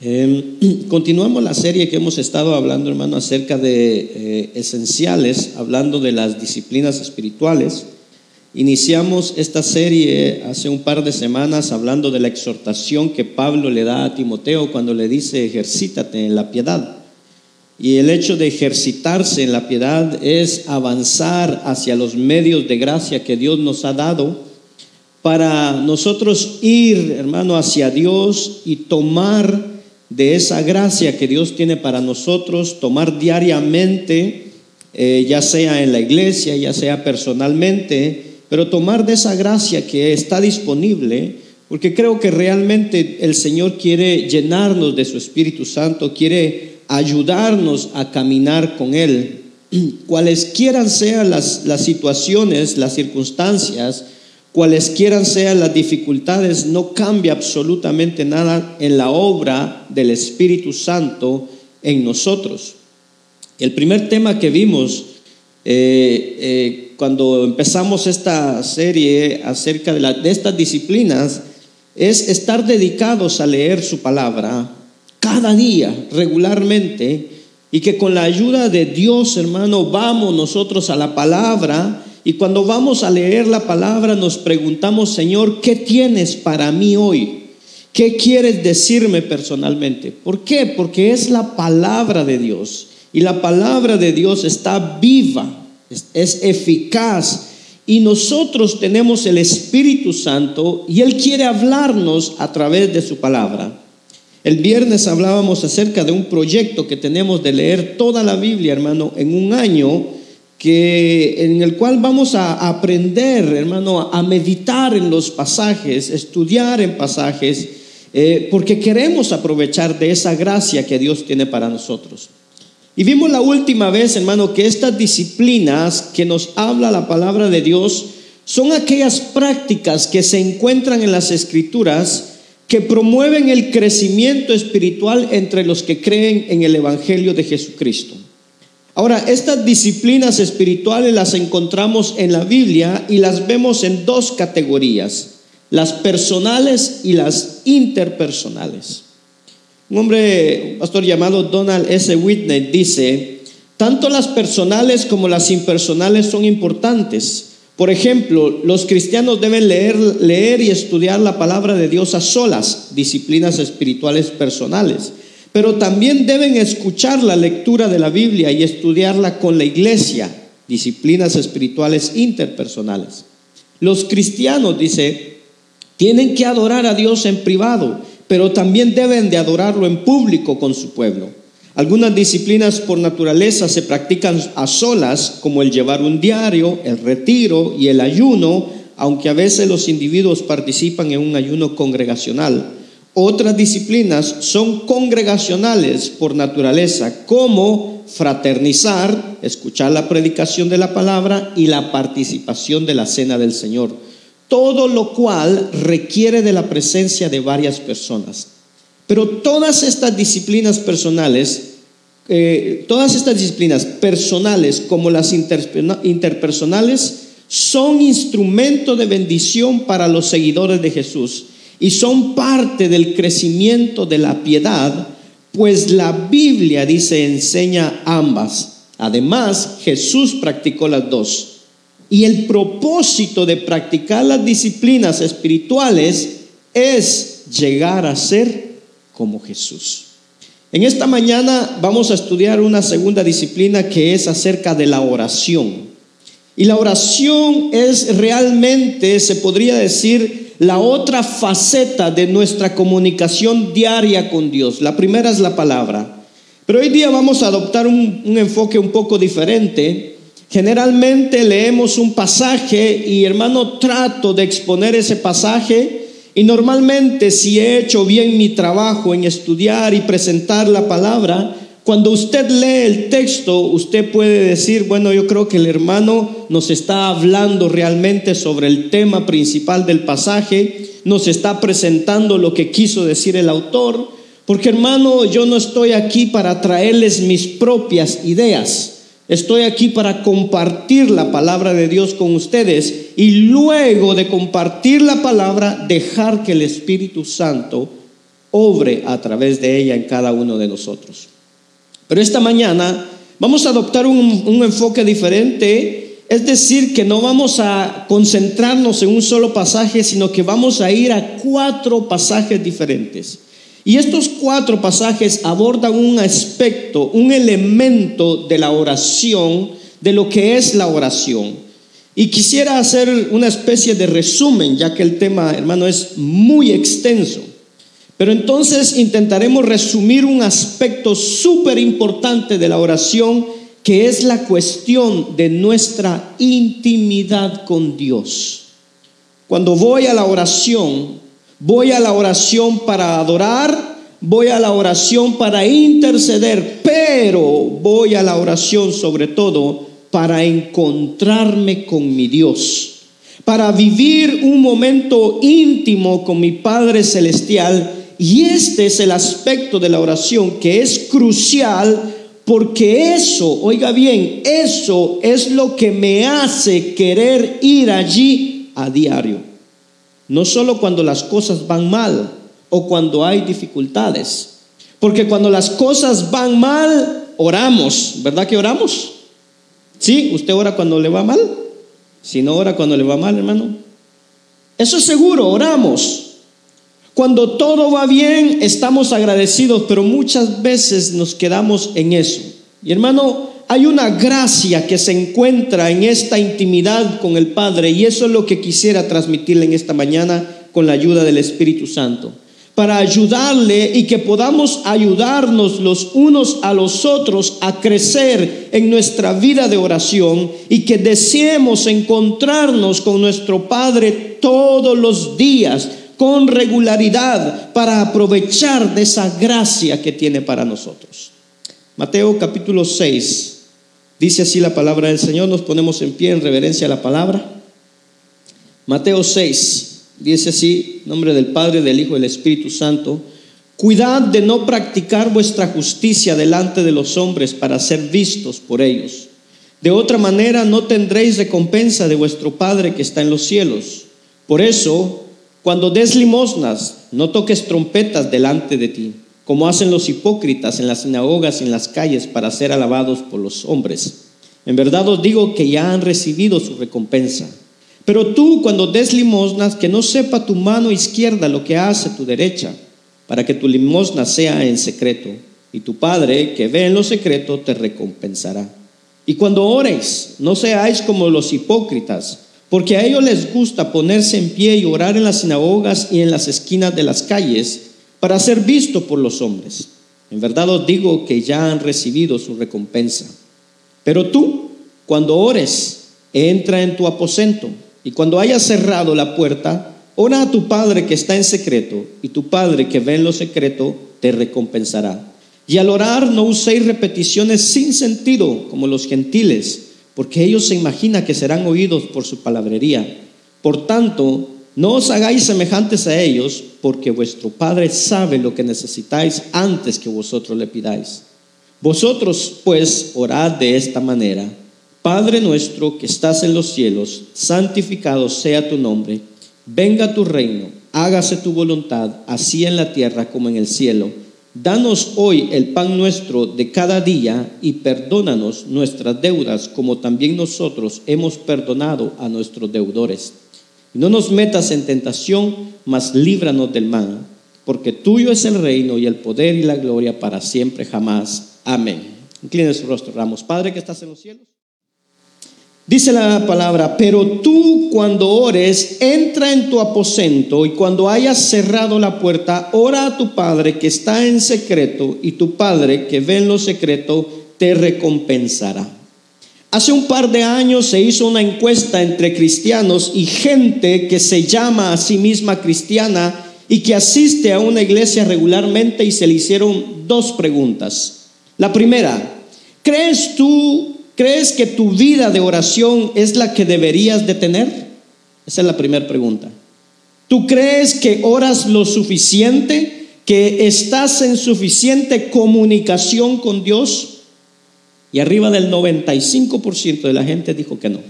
Em, continuamos la serie que hemos estado hablando, hermano, acerca de eh, esenciales, hablando de las disciplinas espirituales. Iniciamos esta serie hace un par de semanas hablando de la exhortación que Pablo le da a Timoteo cuando le dice ejercítate en la piedad. Y el hecho de ejercitarse en la piedad es avanzar hacia los medios de gracia que Dios nos ha dado para nosotros ir, hermano, hacia Dios y tomar de esa gracia que Dios tiene para nosotros, tomar diariamente, eh, ya sea en la iglesia, ya sea personalmente, pero tomar de esa gracia que está disponible, porque creo que realmente el Señor quiere llenarnos de su Espíritu Santo, quiere ayudarnos a caminar con Él. Cualesquiera sean las, las situaciones, las circunstancias, cualesquiera sean las dificultades, no cambia absolutamente nada en la obra del Espíritu Santo en nosotros. El primer tema que vimos eh, eh, cuando empezamos esta serie acerca de, de estas disciplinas es estar dedicados a leer su palabra cada día, regularmente, y que con la ayuda de Dios, hermano, vamos nosotros a la palabra y cuando vamos a leer la palabra nos preguntamos, Señor, ¿qué tienes para mí hoy? ¿Qué quieres decirme personalmente? ¿Por qué? Porque es la palabra de Dios. Y la palabra de Dios está viva, es, eficaz. Y nosotros tenemos el Espíritu Santo y Él quiere hablarnos a través de su palabra. El viernes hablábamos acerca de un proyecto que tenemos de leer toda la Biblia, hermano, en un año que, en el cual vamos a aprender, hermano, a meditar en los pasajes, estudiar en pasajes, eh, porque queremos aprovechar de esa gracia que Dios tiene para nosotros. Y vimos la última vez, hermano, que estas disciplinas que nos habla la palabra de Dios son aquellas prácticas que se encuentran en las escrituras que promueven el crecimiento espiritual entre los que creen en el Evangelio de Jesucristo. Ahora, estas disciplinas espirituales las encontramos en la Biblia y las vemos en dos categorías, las personales y las interpersonales. Un hombre, un pastor llamado Donald S. Whitney dice, tanto las personales como las impersonales son importantes. Por ejemplo, los cristianos deben leer, leer y estudiar la palabra de Dios a solas, disciplinas espirituales personales pero también deben escuchar la lectura de la Biblia y estudiarla con la iglesia, disciplinas espirituales interpersonales. Los cristianos, dice, tienen que adorar a Dios en privado, pero también deben de adorarlo en público con su pueblo. Algunas disciplinas por naturaleza se practican a solas, como el llevar un diario, el retiro y el ayuno, aunque a veces los individuos participan en un ayuno congregacional. Otras disciplinas son congregacionales por naturaleza, como fraternizar, escuchar la predicación de la palabra y la participación de la cena del Señor. Todo lo cual requiere de la presencia de varias personas. Pero todas estas disciplinas personales, eh, todas estas disciplinas personales como las interpersonales, son instrumento de bendición para los seguidores de Jesús y son parte del crecimiento de la piedad, pues la Biblia dice enseña ambas. Además, Jesús practicó las dos. Y el propósito de practicar las disciplinas espirituales es llegar a ser como Jesús. En esta mañana vamos a estudiar una segunda disciplina que es acerca de la oración. Y la oración es realmente, se podría decir, la otra faceta de nuestra comunicación diaria con Dios. La primera es la palabra. Pero hoy día vamos a adoptar un, enfoque un poco diferente. Generalmente leemos un pasaje y hermano trato de exponer ese pasaje y normalmente si he hecho bien mi trabajo en estudiar y presentar la palabra, cuando usted lee el texto, usted puede decir, bueno, yo creo que el hermano nos está hablando realmente sobre el tema principal del pasaje, nos está presentando lo que quiso decir el autor, porque hermano, yo no estoy aquí para traerles mis propias ideas, estoy aquí para compartir la palabra de Dios con ustedes y luego de compartir la palabra, dejar que el Espíritu Santo obre a través de ella en cada uno de nosotros. Pero esta mañana vamos a adoptar un, enfoque diferente es decir, que no vamos a concentrarnos en un solo pasaje, sino que vamos a ir a cuatro pasajes diferentes. Y estos cuatro pasajes abordan un aspecto, un elemento de la oración, de lo que es la oración. Y quisiera hacer una especie de resumen, ya que el tema, hermano, es muy extenso. Pero entonces intentaremos resumir un aspecto súper importante de la oración que es la cuestión de nuestra intimidad con Dios. Cuando voy a la oración, voy a la oración para adorar, voy a la oración para interceder, pero voy a la oración sobre todo para encontrarme con mi Dios, para vivir un momento íntimo con mi Padre Celestial. Y este es el aspecto de la oración que es crucial porque eso, oiga bien, eso es lo que me hace querer ir allí a diario. No solo cuando las cosas van mal o cuando hay dificultades. Porque cuando las cosas van mal, oramos. ¿Verdad que oramos? ¿Sí? ¿Usted ora cuando le va mal? Si no ora cuando le va mal, hermano. Eso es seguro, oramos. Cuando todo va bien, estamos agradecidos, pero muchas veces nos quedamos en eso. Y hermano, hay una gracia que se encuentra en esta intimidad con el Padre y eso es lo que quisiera transmitirle en esta mañana con la ayuda del Espíritu Santo. Para ayudarle y que podamos ayudarnos los unos a los otros a crecer en nuestra vida de oración y que deseemos encontrarnos con nuestro Padre todos los días con regularidad para aprovechar de esa gracia que tiene para nosotros. Mateo capítulo 6, dice así la palabra del Señor, nos ponemos en pie en reverencia a la palabra. Mateo 6, dice así, nombre del Padre, del Hijo y del Espíritu Santo, cuidad de no practicar vuestra justicia delante de los hombres para ser vistos por ellos. De otra manera no tendréis recompensa de vuestro Padre que está en los cielos. Por eso, cuando des limosnas, no toques trompetas delante de ti, como hacen los hipócritas en las sinagogas y en las calles para ser alabados por los hombres. En verdad os digo que ya han recibido su recompensa. Pero tú cuando des limosnas, que no sepa tu mano izquierda lo que hace tu derecha, para que tu limosna sea en secreto, y tu Padre que ve en lo secreto te recompensará. Y cuando ores, no seáis como los hipócritas, porque a ellos les gusta ponerse en pie y orar en las sinagogas y en las esquinas de las calles para ser visto por los hombres. En verdad os digo que ya han recibido su recompensa. Pero tú, cuando ores, entra en tu aposento y cuando hayas cerrado la puerta, ora a tu Padre que está en secreto y tu Padre que ve en lo secreto te recompensará. Y al orar no uséis repeticiones sin sentido como los gentiles porque ellos se imaginan que serán oídos por su palabrería. Por tanto, no os hagáis semejantes a ellos, porque vuestro Padre sabe lo que necesitáis antes que vosotros le pidáis. Vosotros, pues, orad de esta manera. Padre nuestro que estás en los cielos, santificado sea tu nombre. Venga tu reino, hágase tu voluntad, así en la tierra como en el cielo. Danos hoy el pan nuestro de cada día y perdónanos nuestras deudas como también nosotros hemos perdonado a nuestros deudores. no nos metas en tentación, mas líbranos del mal, porque tuyo es el reino y el poder y la gloria para siempre jamás. Amén. Incline su rostro, Ramos. Padre que estás en los cielos. Dice la palabra, pero tú cuando ores, entra en tu aposento y cuando hayas cerrado la puerta, ora a tu Padre que está en secreto y tu Padre que ve en lo secreto te recompensará. Hace un par de años se hizo una encuesta entre cristianos y gente que se llama a sí misma cristiana y que asiste a una iglesia regularmente y se le hicieron dos preguntas. La primera, ¿crees tú ¿Crees que tu vida de oración es la que deberías de tener? Esa es la primera pregunta. ¿Tú crees que oras lo suficiente? ¿Que estás en suficiente comunicación con Dios? Y arriba del 95% de la gente dijo que no.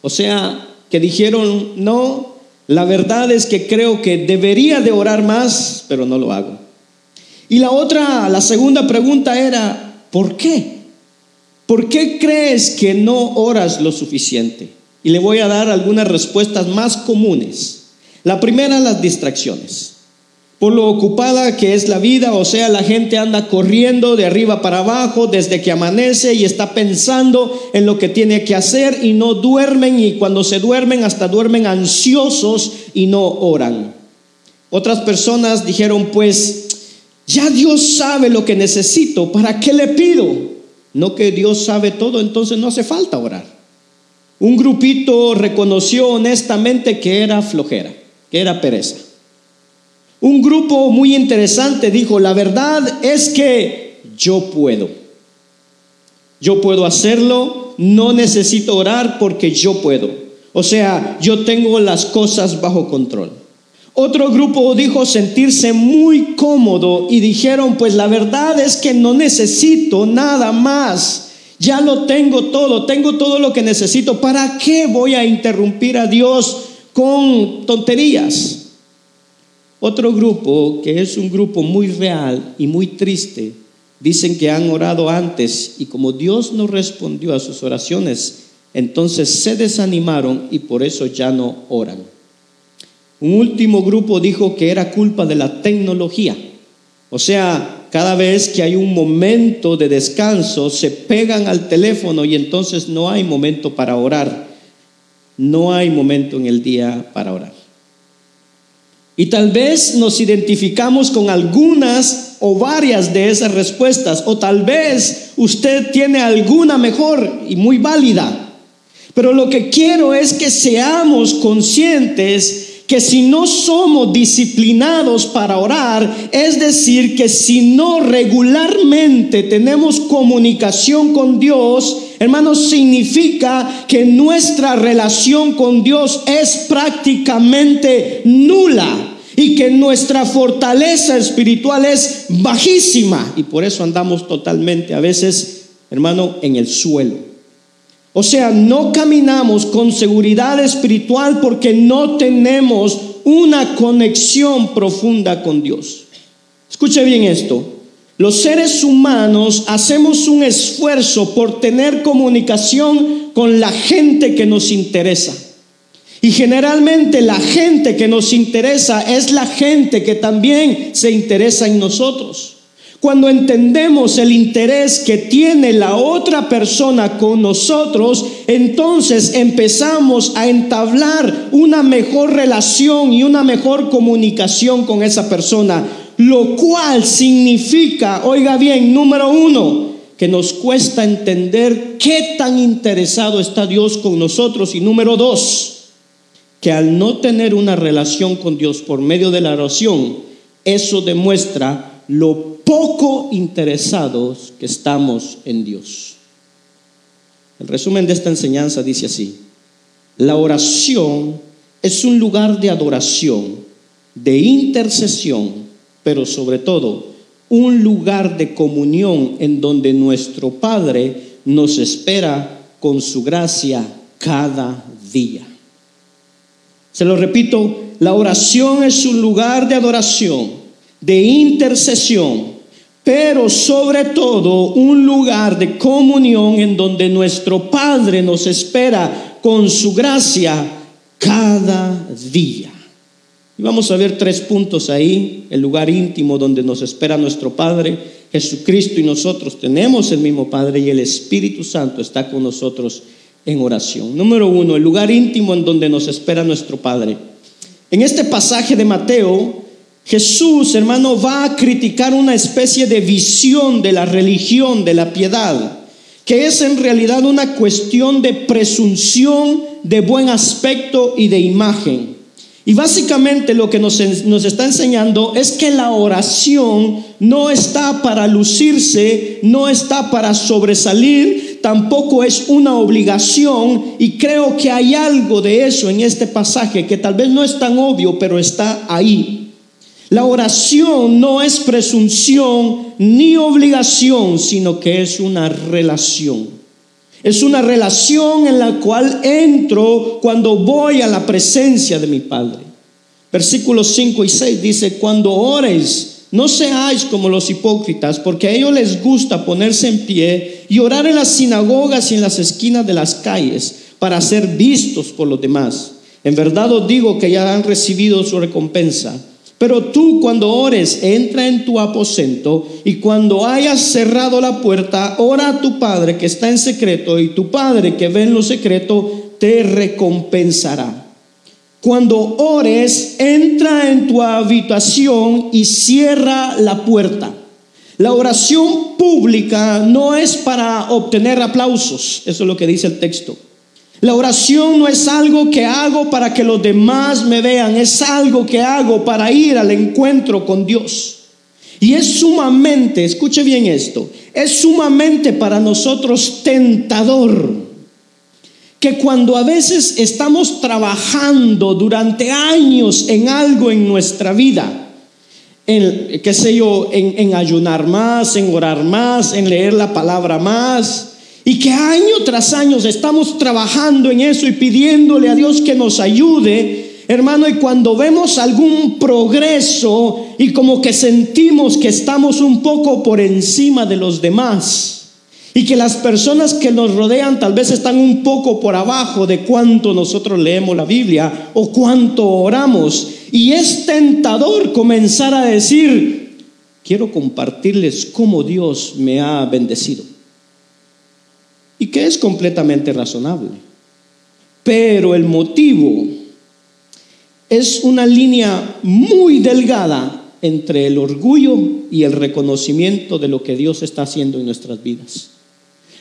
O sea, que dijeron, no, La verdad es que creo que debería de orar más, pero no lo hago. Y la otra, la segunda pregunta era, ¿por qué? ¿Por qué crees que no oras lo suficiente? Y le voy a dar algunas respuestas más comunes. La primera, las distracciones por lo ocupada que es la vida, o sea, la gente anda corriendo de arriba para abajo desde que amanece y está pensando en lo que tiene que hacer y no duermen y cuando se duermen hasta duermen ansiosos y no oran. Otras personas dijeron, pues, ya Dios sabe lo que necesito, ¿para qué le pido? No que Dios sabe todo, entonces no hace falta orar. Un grupito reconoció honestamente que era flojera, que era pereza. Un grupo muy interesante dijo, la verdad es que yo puedo. Yo puedo hacerlo, no necesito orar porque yo puedo. O sea, yo tengo las cosas bajo control. Otro grupo dijo sentirse muy cómodo y dijeron, pues la verdad es que no necesito nada más. Ya lo tengo todo, tengo todo lo que necesito. ¿Para qué voy a interrumpir a Dios con tonterías? Otro grupo, que es un grupo muy real y muy triste, dicen que han orado antes y como Dios no respondió a sus oraciones, entonces se desanimaron y por eso ya no oran. Un último grupo dijo que era culpa de la tecnología. O sea, cada vez que hay un momento de descanso, se pegan al teléfono y entonces no hay momento para orar. No hay momento en el día para orar. Y tal vez nos identificamos con algunas o varias de esas respuestas, o tal vez usted tiene alguna mejor y muy válida. Pero lo que quiero es que seamos conscientes que si no somos disciplinados para orar, es decir, que si no regularmente tenemos comunicación con Dios, hermanos, significa que nuestra relación con Dios es prácticamente nula y que nuestra fortaleza espiritual es bajísima y por eso andamos totalmente a veces, hermano, en el suelo. O sea, no caminamos con seguridad espiritual porque no tenemos una conexión profunda con Dios. Escuche bien esto. Los seres humanos hacemos un esfuerzo por tener comunicación con la gente que nos interesa. Y generalmente la gente que nos interesa es la gente que también se interesa en nosotros. Cuando entendemos el interés que tiene la otra persona con nosotros, entonces empezamos a entablar una mejor relación y una mejor comunicación con esa persona, lo cual significa, oiga bien, número uno, que nos cuesta entender qué tan interesado está Dios con nosotros y número dos, que al no tener una relación con Dios por medio de la oración, eso demuestra lo poco interesados que estamos en Dios. El resumen de esta enseñanza dice así, la oración es un lugar de adoración, de intercesión, pero sobre todo un lugar de comunión en donde nuestro Padre nos espera con su gracia cada día. Se lo repito, la oración es un lugar de adoración, de intercesión, pero sobre todo un lugar de comunión en donde nuestro Padre nos espera con su gracia cada día. Y vamos a ver tres puntos ahí, el lugar íntimo donde nos espera nuestro Padre, Jesucristo y nosotros tenemos el mismo Padre y el Espíritu Santo está con nosotros en oración. Número uno, el lugar íntimo en donde nos espera nuestro Padre. En este pasaje de Mateo, Jesús, hermano, va a criticar una especie de visión de la religión, de la piedad, que es en realidad una cuestión de presunción de buen aspecto y de imagen. Y básicamente lo que nos, está enseñando es que la oración no está para lucirse, no está para sobresalir, tampoco es una obligación. Y creo que hay algo de eso en este pasaje que tal vez no es tan obvio, pero está ahí. La oración no es presunción ni obligación, sino que es una relación. Es una relación en la cual entro cuando voy a la presencia de mi Padre. Versículos 5 y 6 dice, cuando ores, no seáis como los hipócritas, porque a ellos les gusta ponerse en pie y orar en las sinagogas y en las esquinas de las calles para ser vistos por los demás. En verdad os digo que ya han recibido su recompensa. Pero tú cuando ores, entra en tu aposento y cuando hayas cerrado la puerta, ora a tu Padre que está en secreto y tu Padre que ve en lo secreto te recompensará. Cuando ores, entra en tu habitación y cierra la puerta. La oración pública no es para obtener aplausos, eso es lo que dice el texto. La oración no es algo que hago para que los demás me vean, es algo que hago para ir al encuentro con Dios. Y es sumamente, escuche bien esto, es sumamente para nosotros tentador que cuando a veces estamos trabajando durante años en algo en nuestra vida, en, qué sé yo, en, en ayunar más, en orar más, en leer la palabra más, y que año tras año estamos trabajando en eso y pidiéndole a Dios que nos ayude, hermano, y cuando vemos algún progreso y como que sentimos que estamos un poco por encima de los demás y que las personas que nos rodean tal vez están un poco por abajo de cuánto nosotros leemos la Biblia o cuánto oramos. Y es tentador comenzar a decir, quiero compartirles cómo Dios me ha bendecido y que es completamente razonable. Pero el motivo es una línea muy delgada entre el orgullo y el reconocimiento de lo que Dios está haciendo en nuestras vidas.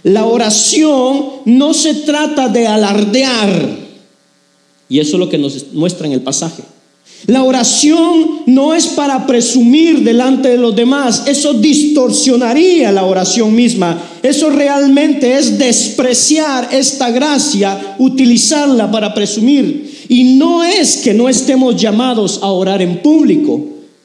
La oración no se trata de alardear, y eso es lo que nos muestra en el pasaje. La oración no es para presumir delante de los demás, eso distorsionaría la oración misma. Eso realmente es despreciar esta gracia, utilizarla para presumir. Y no es que no estemos llamados a orar en público.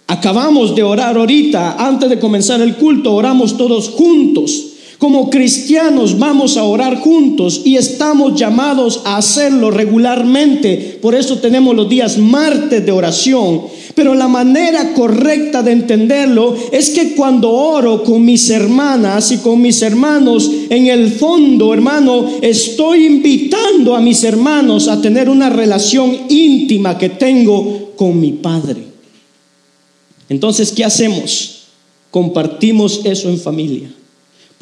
Acabamos de orar ahorita, antes de comenzar el culto, oramos todos juntos. Como cristianos vamos a orar juntos y estamos llamados a hacerlo regularmente. Por eso tenemos los días martes de oración. Pero la manera correcta de entenderlo es que cuando oro con mis hermanas y con mis hermanos, en el fondo, hermano, estoy invitando a mis hermanos a tener una relación íntima que tengo con mi Padre. Entonces, ¿qué hacemos? Compartimos eso en familia.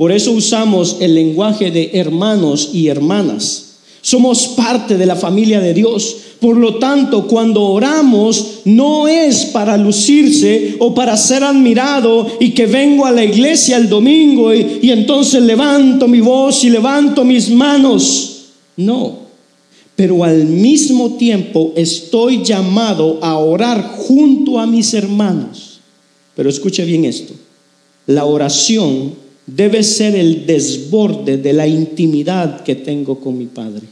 Por eso usamos el lenguaje de hermanos y hermanas. Somos parte de la familia de Dios. Por lo tanto, cuando oramos no es para lucirse o para ser admirado y que vengo a la iglesia el domingo y, entonces levanto mi voz y levanto mis manos. No. Pero al mismo tiempo estoy llamado a orar junto a mis hermanos. Pero escuche bien esto. La oración debe ser el desborde de la intimidad que tengo con mi Padre.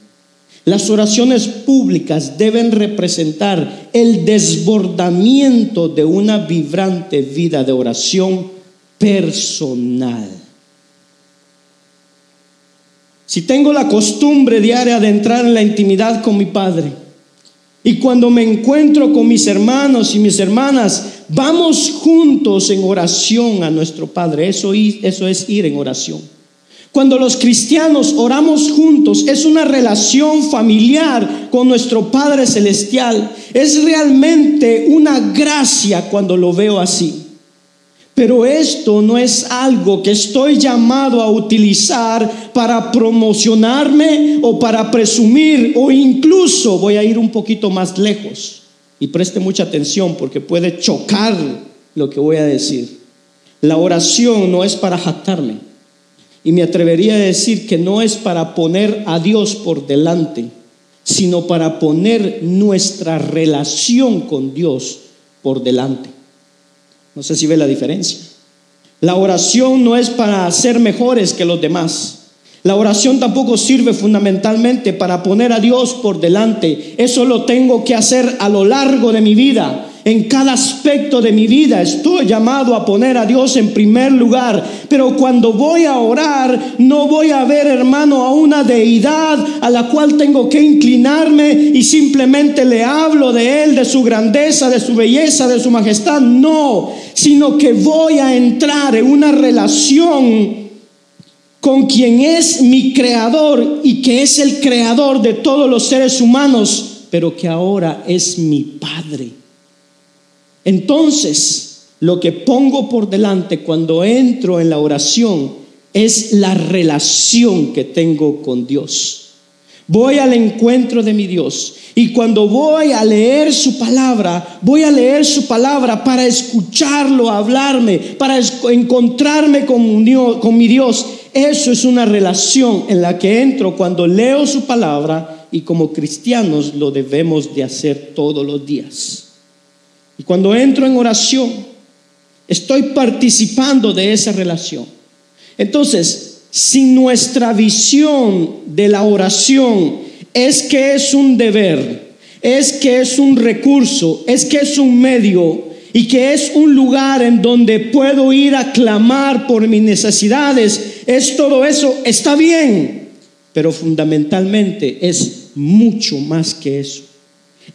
Las oraciones públicas deben representar el desbordamiento de una vibrante vida de oración personal. Si tengo la costumbre diaria de entrar en la intimidad con mi Padre, y cuando me encuentro con mis hermanos y mis hermanas, vamos juntos en oración a nuestro Padre. Eso, es ir en oración. Cuando los cristianos oramos juntos, es una relación familiar con nuestro Padre Celestial. Es realmente una gracia cuando lo veo así. Pero esto no es algo que estoy llamado a utilizar para promocionarme o para presumir o incluso voy a ir un poquito más lejos. Y preste mucha atención porque puede chocar lo que voy a decir. La oración no es para jactarme. Y me atrevería a decir que no es para poner a Dios por delante, sino para poner nuestra relación con Dios por delante. No sé si ve la diferencia. La oración no es para ser mejores que los demás. La oración tampoco sirve fundamentalmente para poner a Dios por delante. Eso lo tengo que hacer a lo largo de mi vida. en cada aspecto de mi vida. Estoy llamado a poner a Dios en primer lugar. Pero cuando voy a orar, no voy a ver, hermano, a una deidad a la cual tengo que inclinarme y simplemente le hablo de Él, de su grandeza, de su belleza, de su majestad. No, sino que voy a entrar en una relación con quien es mi creador y que es el creador de todos los seres humanos, pero que ahora es mi Padre. Entonces, lo que pongo por delante cuando entro en la oración es la relación que tengo con Dios. Voy al encuentro de mi Dios. Y cuando voy a leer su palabra, voy a leer su palabra para escucharlo, hablarme, para encontrarme con, con mi Dios. Eso es una relación en la que entro cuando leo su palabra y como cristianos lo debemos de hacer todos los días. Y cuando entro en oración, estoy participando de esa relación. Entonces, si nuestra visión de la oración es que es un deber, es que es un recurso, es que es un medio y que es un lugar en donde puedo ir a clamar por mis necesidades, es todo eso, está bien, pero fundamentalmente es mucho más que eso.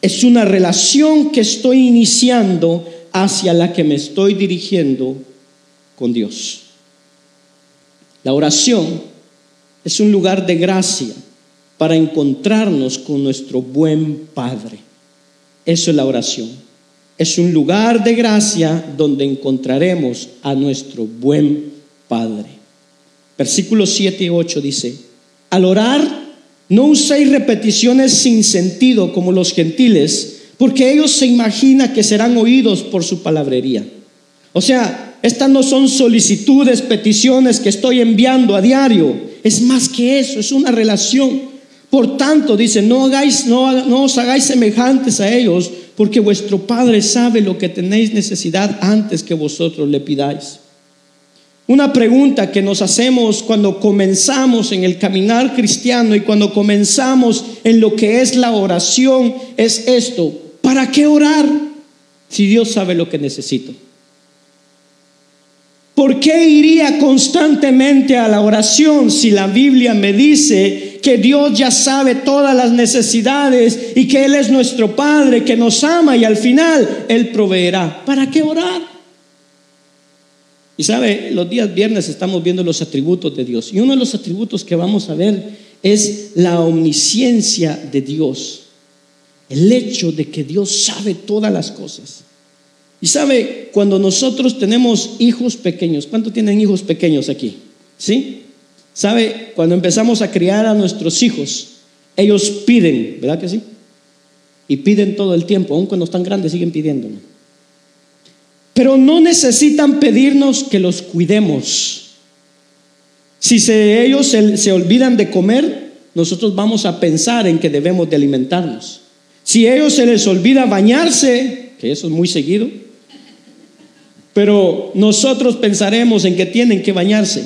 Es una relación que estoy iniciando hacia la que me estoy dirigiendo con Dios. La oración es un lugar de gracia para encontrarnos con nuestro buen Padre. Eso es la oración. Es un lugar de gracia donde encontraremos a nuestro buen Padre. Versículos 7 y 8 dice, al orar no uséis repeticiones sin sentido como los gentiles, porque ellos se imaginan que serán oídos por su palabrería. O sea, estas no son solicitudes, peticiones que estoy enviando a diario. Es más que eso, es una relación. Por tanto, dice, no, hagáis, no, no os hagáis semejantes a ellos, porque vuestro Padre sabe lo que tenéis necesidad antes que vosotros le pidáis. Una pregunta que nos hacemos cuando comenzamos en el caminar cristiano y cuando comenzamos en lo que es la oración es esto, ¿para qué orar si Dios sabe lo que necesito? ¿Por qué iría constantemente a la oración si la Biblia me dice que Dios ya sabe todas las necesidades y que Él es nuestro Padre, que nos ama y al final Él proveerá? ¿Para qué orar? Y sabe, los días viernes estamos viendo los atributos de Dios y uno de los atributos que vamos a ver es la omnisciencia de Dios. El hecho de que Dios sabe todas las cosas. Y sabe, cuando nosotros tenemos hijos pequeños, ¿cuántos tienen hijos pequeños aquí? ¿Sí? Sabe, cuando empezamos a criar a nuestros hijos, ellos piden, ¿verdad que sí? Y piden todo el tiempo, aun cuando están grandes siguen pidiendo. Pero no necesitan pedirnos que los cuidemos. Si ellos se, olvidan de comer, nosotros vamos a pensar en que debemos de alimentarnos. Si a ellos se les olvida bañarse, que eso es muy seguido, pero nosotros pensaremos en que tienen que bañarse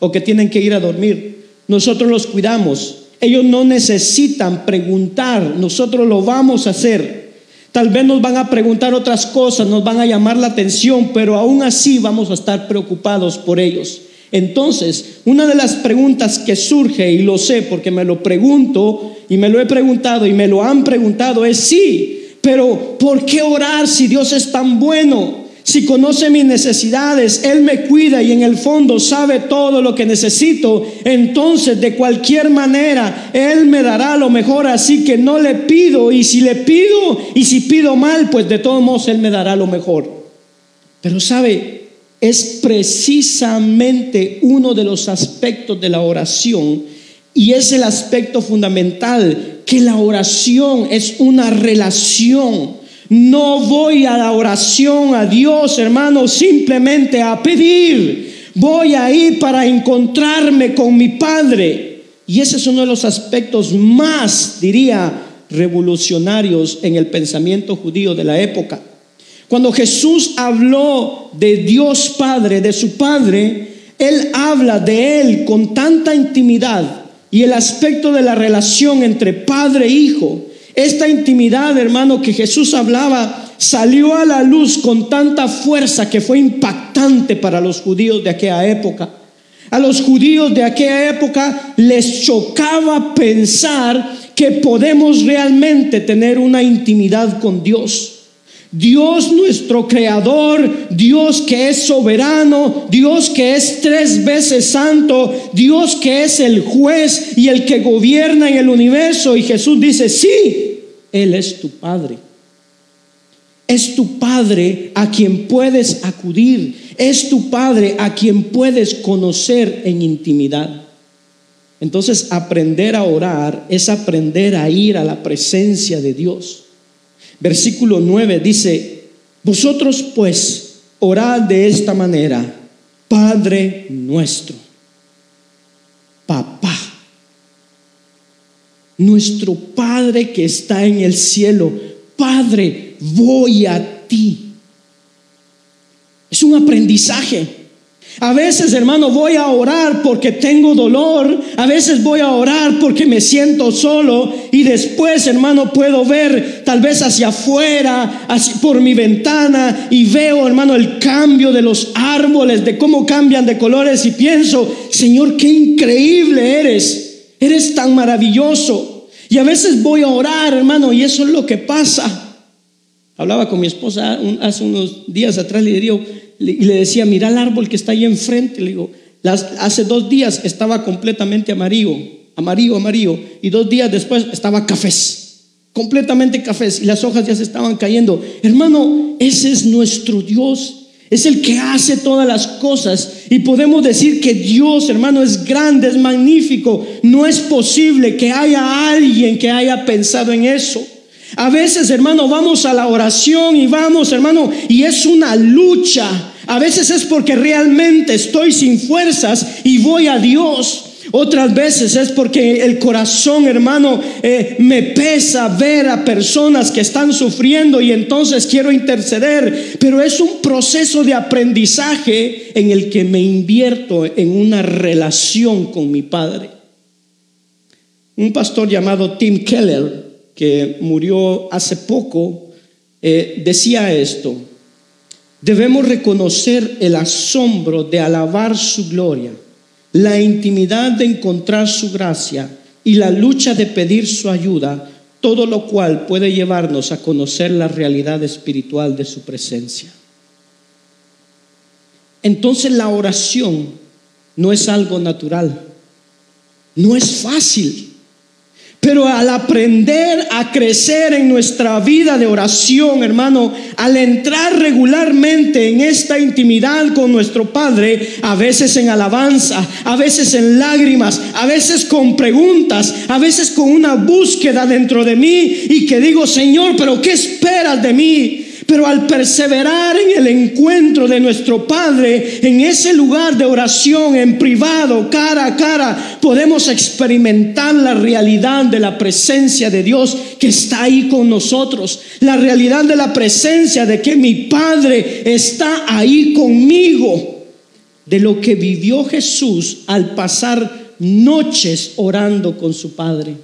o que tienen que ir a dormir. Nosotros los cuidamos. Ellos no necesitan preguntar, nosotros lo vamos a hacer. Tal vez nos van a preguntar otras cosas, nos van a llamar la atención, pero aún así vamos a estar preocupados por ellos. Entonces, una de las preguntas que surge, y lo sé porque me lo pregunto, y me lo he preguntado, y me lo han preguntado, es sí, pero ¿por qué orar si Dios es tan bueno? Si conoce mis necesidades, Él me cuida y en el fondo sabe todo lo que necesito, entonces de cualquier manera Él me dará lo mejor, así que no le pido y si le pido y si pido mal, pues de todos modos Él me dará lo mejor. Pero sabe, es precisamente uno de los aspectos de la oración y es el aspecto fundamental, que la oración es una relación no voy a la oración a Dios, hermano, simplemente a pedir. Voy a ir para encontrarme con mi Padre. Y ese es uno de los aspectos más, diría, revolucionarios en el pensamiento judío de la época. Cuando Jesús habló de Dios Padre, de su Padre, Él habla de Él con tanta intimidad y el aspecto de la relación entre Padre e Hijo esta intimidad, hermano, que Jesús hablaba, salió a la luz con tanta fuerza que fue impactante para los judíos de aquella época. A los judíos de aquella época les chocaba pensar que podemos realmente tener una intimidad con Dios. Dios nuestro creador, Dios que es soberano, Dios que es tres veces santo, Dios que es el juez y el que gobierna en el universo. Y Jesús dice, sí, Él es tu Padre. Es tu Padre a quien puedes acudir. Es tu Padre a quien puedes conocer en intimidad. Entonces aprender a orar es aprender a ir a la presencia de Dios. Versículo 9 dice, vosotros pues orad de esta manera, Padre nuestro, papá, nuestro Padre que está en el cielo, Padre, voy a ti. Es un aprendizaje. A veces, hermano, voy a orar porque tengo dolor. A veces voy a orar porque me siento solo. Y después, hermano, puedo ver tal vez hacia afuera, por mi ventana. Y veo, hermano, el cambio de los árboles, de cómo cambian de colores. Y pienso, Señor, qué increíble eres. Eres tan maravilloso. Y a veces voy a orar, hermano, y eso es lo que pasa. Hablaba con mi esposa hace unos días atrás, le diría, y le decía, mira el árbol que está ahí enfrente. Le digo, hace dos días estaba completamente amarillo, amarillo, amarillo, y dos días después estaba cafés, completamente cafés, y las hojas ya se estaban cayendo. Hermano, ese es nuestro Dios. Es el que hace todas las cosas. Y podemos decir que Dios, hermano, es grande, es magnífico. No es posible que haya alguien que haya pensado en eso. A veces, hermano, vamos a la oración y vamos, hermano, y es una lucha. A veces es porque realmente estoy sin fuerzas y voy a Dios. Otras veces es porque el corazón, hermano, eh, me pesa ver a personas que están sufriendo y entonces quiero interceder. Pero es un proceso de aprendizaje en el que me invierto en una relación con mi Padre. Un pastor llamado Tim Keller que murió hace poco, eh, decía esto, debemos reconocer el asombro de alabar su gloria, la intimidad de encontrar su gracia y la lucha de pedir su ayuda, todo lo cual puede llevarnos a conocer la realidad espiritual de su presencia. Entonces la oración no es algo natural, no es fácil. Pero al aprender a crecer en nuestra vida de oración, hermano, al entrar regularmente en esta intimidad con nuestro Padre, a veces en alabanza, a veces en lágrimas, a veces con preguntas, a veces con una búsqueda dentro de mí y que digo, Señor, pero ¿qué esperas de mí? Pero al perseverar en el encuentro de nuestro Padre, en ese lugar de oración, en privado, cara a cara, podemos experimentar la realidad de la presencia de Dios que está ahí con nosotros. La realidad de la presencia de que mi Padre está ahí conmigo. De lo que vivió Jesús al pasar noches orando con su Padre.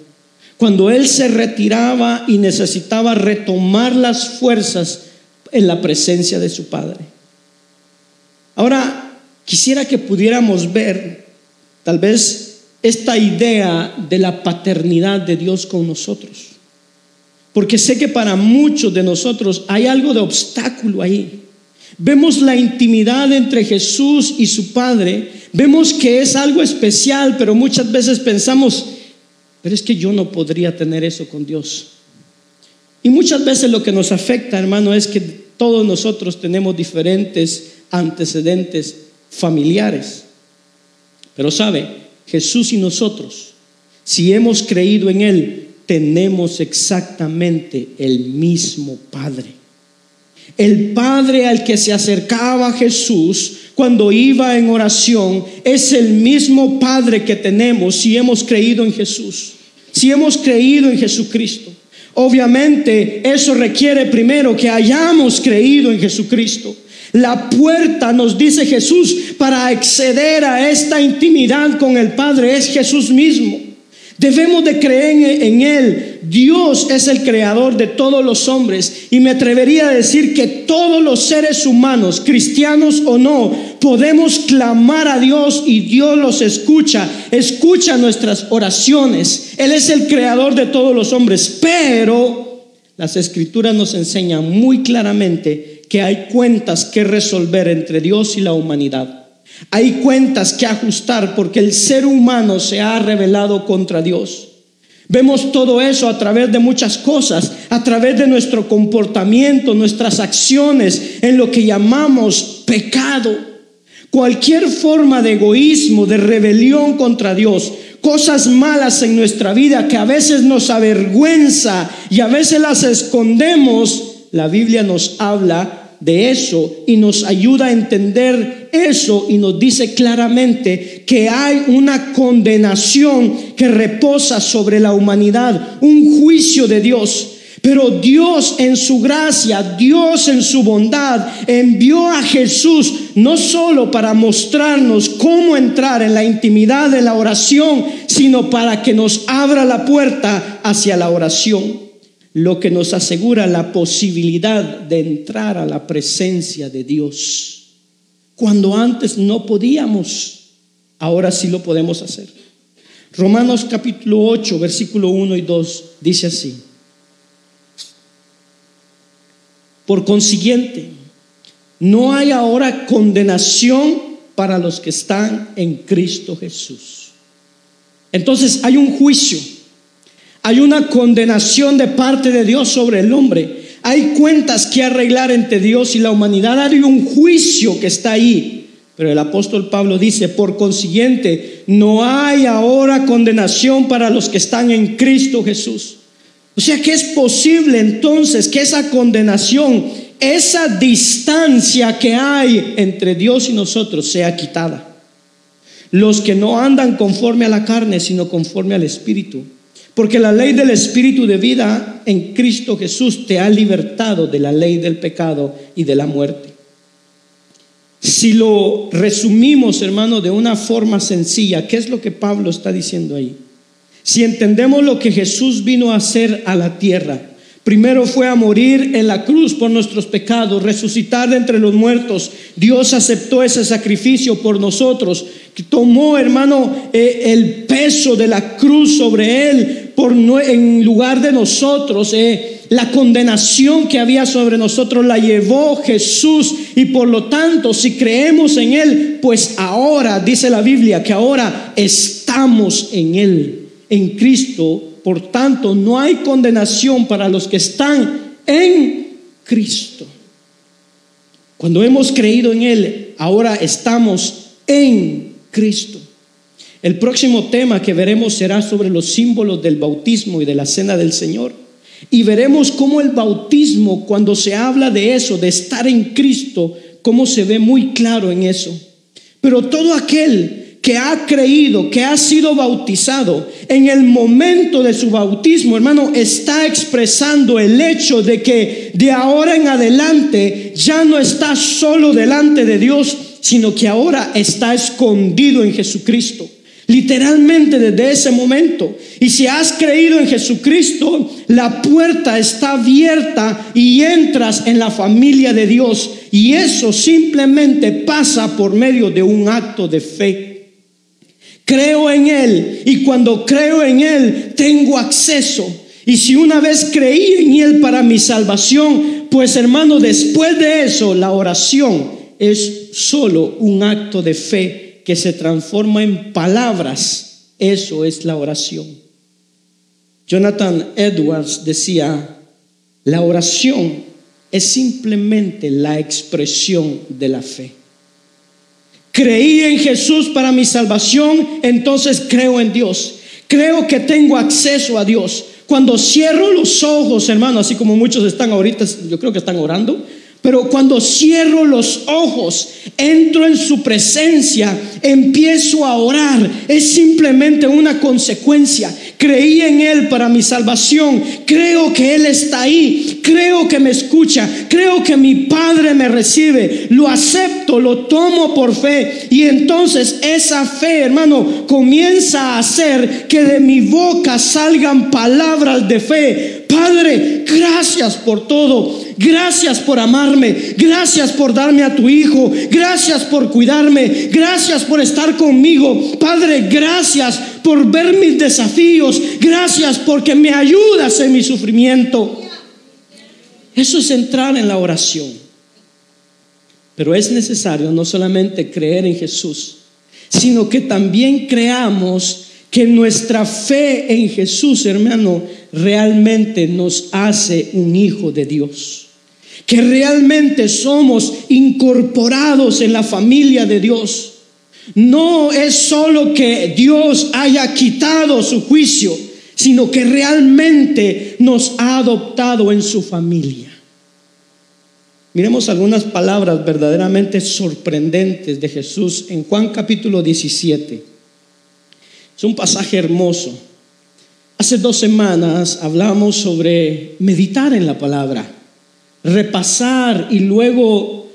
Cuando Él se retiraba y necesitaba retomar las fuerzas en la presencia de su Padre. Ahora, quisiera que pudiéramos ver tal vez esta idea de la paternidad de Dios con nosotros. Porque sé que para muchos de nosotros hay algo de obstáculo ahí. Vemos la intimidad entre Jesús y su Padre, vemos que es algo especial, pero muchas veces pensamos, pero es que yo no podría tener eso con Dios. Y muchas veces lo que nos afecta, hermano, es que todos nosotros tenemos diferentes antecedentes familiares. Pero sabe, Jesús y nosotros, si hemos creído en Él, tenemos exactamente el mismo Padre. El Padre al que se acercaba Jesús cuando iba en oración es el mismo Padre que tenemos si hemos creído en Jesús, si hemos creído en Jesucristo. Obviamente eso requiere primero que hayamos creído en Jesucristo. La puerta, nos dice Jesús, para acceder a esta intimidad con el Padre es Jesús mismo. Debemos de creer en, Él. Dios es el creador de todos los hombres y me atrevería a decir que todos los seres humanos, cristianos o no, podemos clamar a Dios y Dios los escucha, escucha nuestras oraciones. Él es el creador de todos los hombres, pero las escrituras nos enseñan muy claramente que hay cuentas que resolver entre Dios y la humanidad. Hay cuentas que ajustar porque el ser humano se ha rebelado contra Dios. Vemos todo eso a través de muchas cosas, a través de nuestro comportamiento, nuestras acciones, en lo que llamamos pecado. Cualquier forma de egoísmo, de rebelión contra Dios, cosas malas en nuestra vida que a veces nos avergüenza y a veces las escondemos, la Biblia nos habla de eso y nos ayuda a entender eso y nos dice claramente que hay una condenación que reposa sobre la humanidad, un juicio de Dios. Pero Dios en su gracia, Dios en su bondad, envió a Jesús no solo para mostrarnos cómo entrar en la intimidad de la oración, sino para que nos abra la puerta hacia la oración lo que nos asegura la posibilidad de entrar a la presencia de Dios. Cuando antes no podíamos, ahora sí lo podemos hacer. Romanos capítulo 8, versículo 1 y 2 dice así. Por consiguiente, no hay ahora condenación para los que están en Cristo Jesús. Entonces hay un juicio hay una condenación de parte de Dios sobre el hombre. Hay cuentas que arreglar entre Dios y la humanidad. Hay un juicio que está ahí. Pero el apóstol Pablo dice, por consiguiente, no hay ahora condenación para los que están en Cristo Jesús. O sea que es posible entonces que esa condenación, esa distancia que hay entre Dios y nosotros sea quitada. Los que no andan conforme a la carne, sino conforme al Espíritu. Porque la ley del Espíritu de vida en Cristo Jesús te ha libertado de la ley del pecado y de la muerte. Si lo resumimos, hermano, de una forma sencilla, ¿qué es lo que Pablo está diciendo ahí? Si entendemos lo que Jesús vino a hacer a la tierra, Primero fue a morir en la cruz por nuestros pecados, resucitar de entre los muertos. Dios aceptó ese sacrificio por nosotros. Tomó, hermano, eh, el peso de la cruz sobre él en lugar de nosotros. Eh, la condenación que había sobre nosotros la llevó Jesús y por lo tanto si creemos en Él, pues ahora, dice la Biblia, que ahora estamos en Él, en Cristo por tanto, no hay condenación para los que están en Cristo. Cuando hemos creído en Él, ahora estamos en Cristo. El próximo tema que veremos será sobre los símbolos del bautismo y de la cena del Señor. Y veremos cómo el bautismo, cuando se habla de eso, de estar en Cristo, cómo se ve muy claro en eso. Pero todo aquel que ha creído, que ha sido bautizado, en el momento de su bautismo, hermano, está expresando el hecho de que de ahora en adelante ya no está solo delante de Dios, sino que ahora está escondido en Jesucristo. Literalmente desde ese momento. Y si has creído en Jesucristo, la puerta está abierta y entras en la familia de Dios. Y eso simplemente pasa por medio de un acto de fe. Creo en Él y cuando creo en Él tengo acceso. Y si una vez creí en Él para mi salvación, pues hermano, después de eso la oración es solo un acto de fe que se transforma en palabras. Eso es la oración. Jonathan Edwards decía, la oración es simplemente la expresión de la fe. Creí en Jesús para mi salvación, entonces creo en Dios. Creo que tengo acceso a Dios. Cuando cierro los ojos, hermano, así como muchos están ahorita, yo creo que están orando, pero cuando cierro los ojos, entro en su presencia, empiezo a orar. Es simplemente una consecuencia. creí en Él para mi salvación, creo que Él está ahí, creo que me escucha, creo que mi Padre me recibe, lo acepto, lo tomo por fe y entonces esa fe, hermano, comienza a hacer que de mi boca salgan palabras de fe. Padre, gracias por todo. Gracias por amarme. Gracias por darme a tu hijo. Gracias por cuidarme. Gracias por estar conmigo. Padre, gracias por ver mis desafíos. Gracias porque me ayudas en mi sufrimiento. Eso es entrar en la oración. Pero es necesario no solamente creer en Jesús, sino que también creamos que nuestra fe en Jesús, hermano, realmente nos hace un hijo de Dios que realmente somos incorporados en la familia de Dios. No es solo que Dios haya quitado su juicio, sino que realmente nos ha adoptado en su familia. Miremos algunas palabras verdaderamente sorprendentes de Jesús en Juan capítulo 17. Es un pasaje hermoso. Hace dos semanas hablamos sobre meditar en la palabra repasar y luego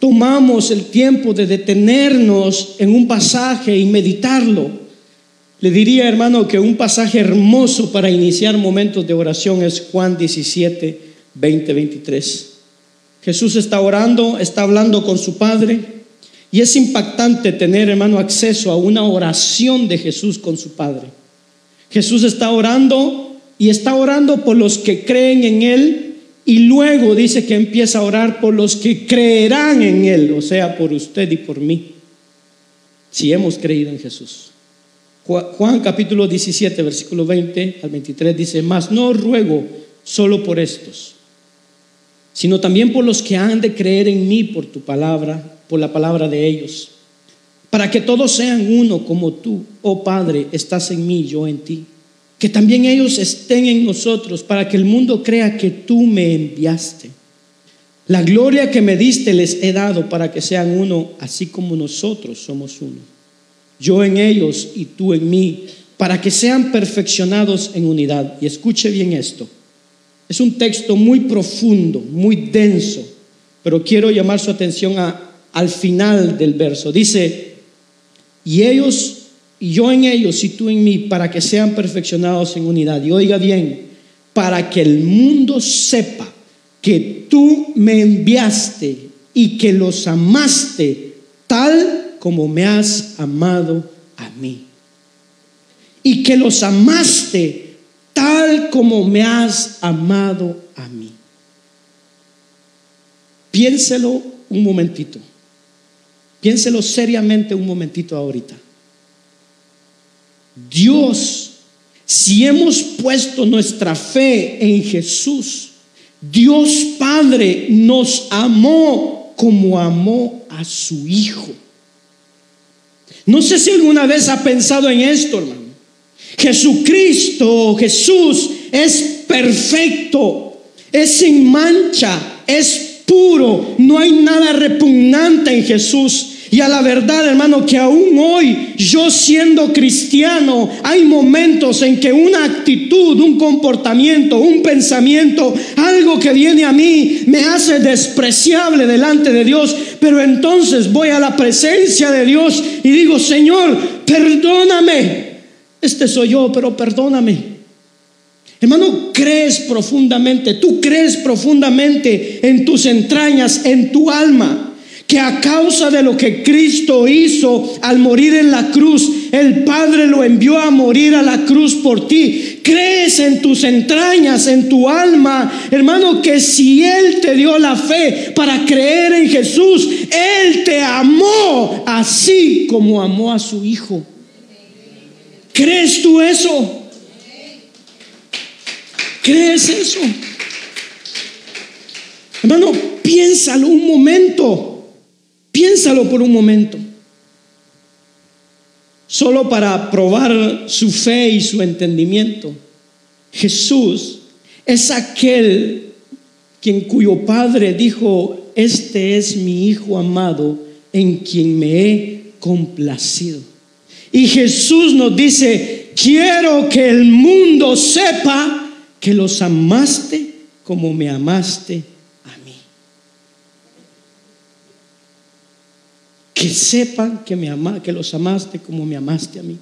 tomamos el tiempo de detenernos en un pasaje y meditarlo. Le diría, hermano, que un pasaje hermoso para iniciar momentos de oración es Juan 17, 20, 23. Jesús está orando, está hablando con su Padre y es impactante tener, hermano, acceso a una oración de Jesús con su Padre. Jesús está orando y está orando por los que creen en Él y luego dice que empieza a orar por los que creerán en Él, o sea, por usted y por mí, si hemos creído en Jesús. Juan capítulo 17, versículo 20 al 23 dice, mas no ruego solo por estos, sino también por los que han de creer en mí por tu palabra, por la palabra de ellos, para que todos sean uno como tú, oh Padre, estás en mí, yo en ti que también ellos estén en nosotros para que el mundo crea que tú me enviaste. La gloria que me diste les he dado para que sean uno, así como nosotros somos uno. Yo en ellos y tú en mí, para que sean perfeccionados en unidad. Y escuche bien esto. Es un texto muy profundo, muy denso, pero quiero llamar su atención al final del verso. Dice, y ellos y yo en ellos y tú en mí, para que sean perfeccionados en unidad. Y oiga bien, para que el mundo sepa que tú me enviaste y que los amaste tal como me has amado a mí. Y que los amaste tal como me has amado a mí. Piénselo un momentito. Piénselo seriamente un momentito ahorita. Dios, si hemos puesto nuestra fe en Jesús, Dios Padre nos amó como amó a su Hijo. No sé si alguna vez ha pensado en esto, hermano. Jesucristo, Jesús es perfecto, es sin mancha, es puro, no hay nada repugnante en Jesús. Y a la verdad, hermano, que aún hoy, yo siendo cristiano, hay momentos en que una actitud, un comportamiento, un pensamiento, algo que viene a mí, me hace despreciable delante de Dios. Pero entonces voy a la presencia de Dios y digo, Señor, perdóname. Este soy yo, pero perdóname. Hermano, crees profundamente, tú crees profundamente en tus entrañas, en tu alma que a causa de lo que Cristo hizo al morir en la cruz, el Padre lo envió a morir a la cruz por ti. Crees en tus entrañas, en tu alma, hermano, que si Él te dio la fe para creer en Jesús, Él te amó así como amó a su Hijo. ¿Crees tú eso? ¿Crees eso? Hermano, piénsalo un momento. Piénsalo por un momento. Solo para probar su fe y su entendimiento. Jesús es aquel quien cuyo padre dijo, este es mi hijo amado en quien me he complacido. Y Jesús nos dice, quiero que el mundo sepa que los amaste como me amaste a mí. Que sepan que, me ama, que los amaste como me amaste a mí.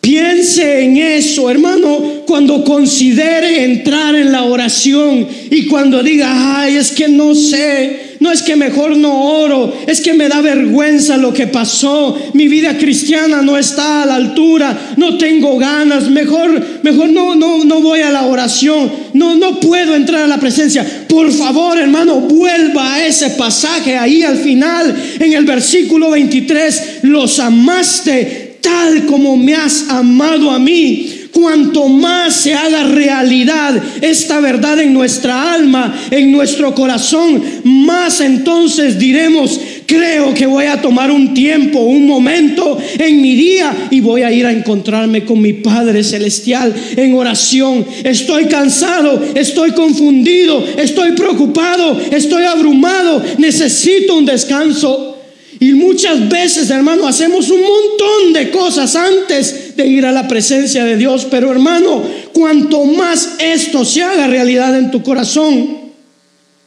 Piense en eso, hermano, cuando considere entrar en la oración y cuando diga, ay, es que no sé, no es que mejor no oro, es que me da vergüenza lo que pasó, mi vida cristiana no está a la altura, no tengo ganas, mejor, mejor no, no, no voy a la oración, no, no puedo entrar a la presencia. Por favor, hermano, vuelva a ese pasaje ahí al final, en el versículo 23, los amaste tal como me has amado a mí. Cuanto más se haga realidad esta verdad en nuestra alma, en nuestro corazón, más entonces diremos, creo que voy a tomar un tiempo, un momento en mi día y voy a ir a encontrarme con mi Padre Celestial en oración. Estoy cansado, estoy confundido, estoy preocupado, estoy abrumado, necesito un descanso y muchas veces, hermano, hacemos un montón de cosas antes de ir a la presencia de Dios. Pero hermano, cuanto más esto se haga realidad en tu corazón,